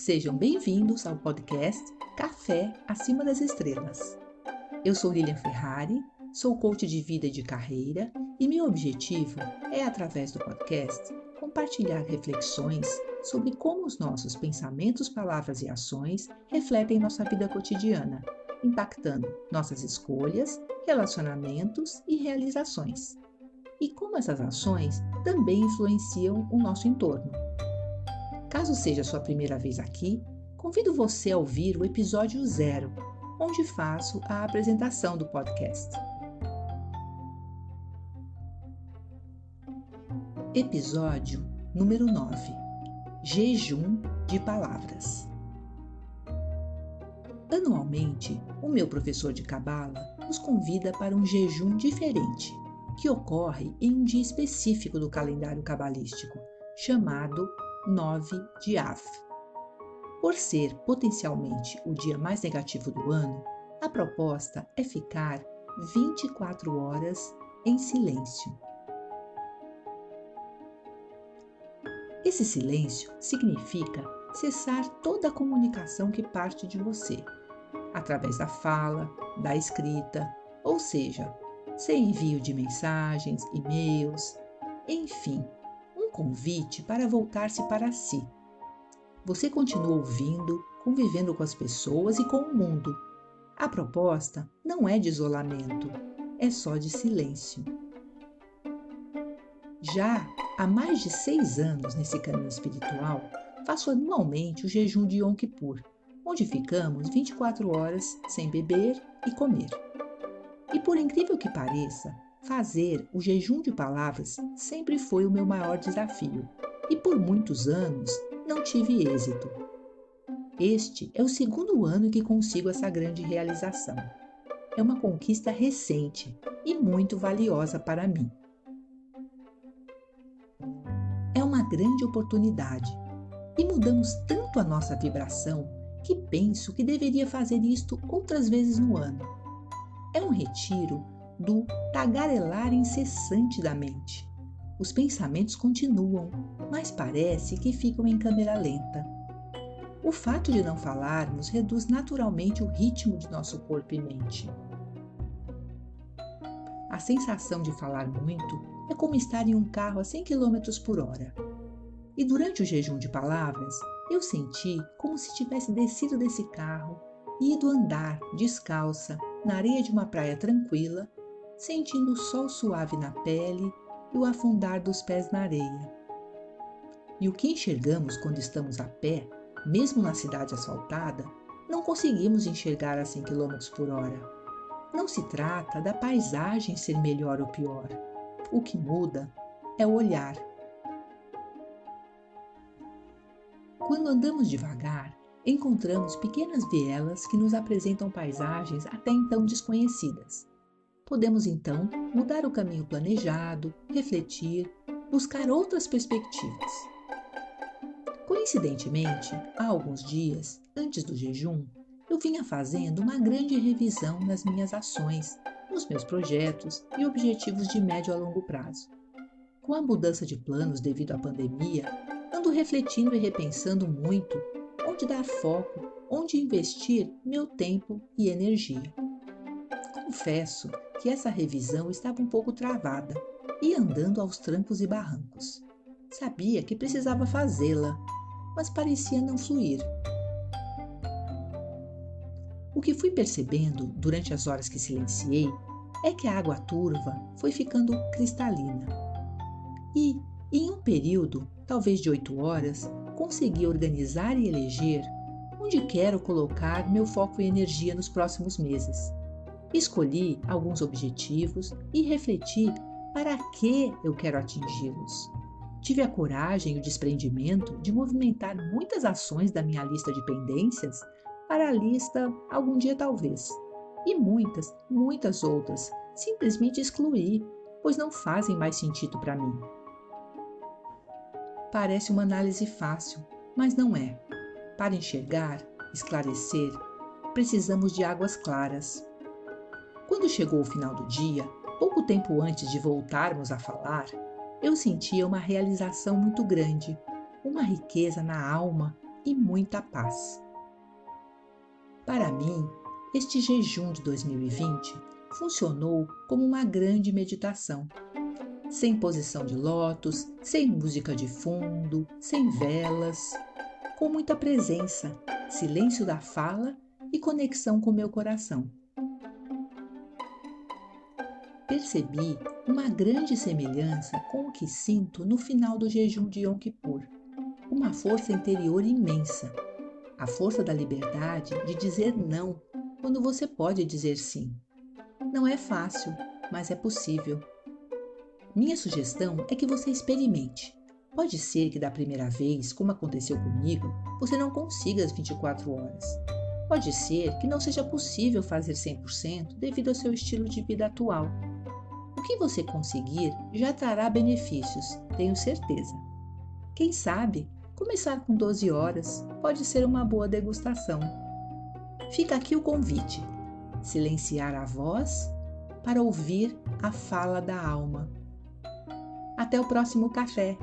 Sejam bem-vindos ao podcast Café Acima das Estrelas. Eu sou Lilian Ferrari, sou coach de vida e de carreira e meu objetivo é, através do podcast, compartilhar reflexões sobre como os nossos pensamentos, palavras e ações refletem nossa vida cotidiana, impactando nossas escolhas, relacionamentos e realizações. E como essas ações também influenciam o nosso entorno. Caso seja sua primeira vez aqui, convido você a ouvir o episódio zero, onde faço a apresentação do podcast. Episódio número 9 Jejum de Palavras. Anualmente, o meu professor de Cabala nos convida para um jejum diferente, que ocorre em um dia específico do calendário cabalístico, chamado 9 de Av. Por ser potencialmente o dia mais negativo do ano, a proposta é ficar 24 horas em silêncio. Esse silêncio significa cessar toda a comunicação que parte de você, através da fala, da escrita, ou seja, sem envio de mensagens, e-mails, enfim, convite para voltar-se para si. Você continua ouvindo, convivendo com as pessoas e com o mundo. A proposta não é de isolamento, é só de silêncio. Já há mais de seis anos nesse caminho espiritual, faço anualmente o jejum de Yom Kippur, onde ficamos 24 horas sem beber e comer. E por incrível que pareça, Fazer o jejum de palavras sempre foi o meu maior desafio e por muitos anos não tive êxito. Este é o segundo ano que consigo essa grande realização. É uma conquista recente e muito valiosa para mim. É uma grande oportunidade e mudamos tanto a nossa vibração que penso que deveria fazer isto outras vezes no ano. É um retiro do tagarelar incessante da mente. Os pensamentos continuam, mas parece que ficam em câmera lenta. O fato de não falarmos reduz naturalmente o ritmo de nosso corpo e mente. A sensação de falar muito é como estar em um carro a 100 km por hora. E durante o jejum de palavras, eu senti como se tivesse descido desse carro e ido andar descalça na areia de uma praia tranquila sentindo o sol suave na pele e o afundar dos pés na areia. E o que enxergamos quando estamos a pé, mesmo na cidade asfaltada, não conseguimos enxergar a 100 km por hora. Não se trata da paisagem ser melhor ou pior. O que muda é o olhar. Quando andamos devagar, encontramos pequenas vielas que nos apresentam paisagens até então desconhecidas. Podemos então mudar o caminho planejado, refletir, buscar outras perspectivas. Coincidentemente, há alguns dias, antes do jejum, eu vinha fazendo uma grande revisão nas minhas ações, nos meus projetos e objetivos de médio a longo prazo. Com a mudança de planos devido à pandemia, ando refletindo e repensando muito onde dar foco, onde investir meu tempo e energia. Confesso que essa revisão estava um pouco travada e andando aos trancos e barrancos. Sabia que precisava fazê-la, mas parecia não fluir. O que fui percebendo durante as horas que silenciei é que a água turva foi ficando cristalina. E, em um período, talvez de oito horas, consegui organizar e eleger onde quero colocar meu foco e energia nos próximos meses. Escolhi alguns objetivos e refleti para que eu quero atingi-los. Tive a coragem e o desprendimento de movimentar muitas ações da minha lista de pendências para a lista algum dia talvez. E muitas, muitas outras simplesmente excluí, pois não fazem mais sentido para mim. Parece uma análise fácil, mas não é. Para enxergar, esclarecer, precisamos de águas claras. Quando chegou o final do dia, pouco tempo antes de voltarmos a falar, eu sentia uma realização muito grande, uma riqueza na alma e muita paz. Para mim, este jejum de 2020 funcionou como uma grande meditação. Sem posição de lótus, sem música de fundo, sem velas, com muita presença, silêncio da fala e conexão com meu coração. Percebi uma grande semelhança com o que sinto no final do jejum de Yom Kippur. Uma força interior imensa. A força da liberdade de dizer não quando você pode dizer sim. Não é fácil, mas é possível. Minha sugestão é que você experimente. Pode ser que da primeira vez, como aconteceu comigo, você não consiga as 24 horas. Pode ser que não seja possível fazer 100% devido ao seu estilo de vida atual. Que você conseguir já trará benefícios, tenho certeza. Quem sabe, começar com 12 horas pode ser uma boa degustação. Fica aqui o convite: silenciar a voz para ouvir a fala da alma. Até o próximo café!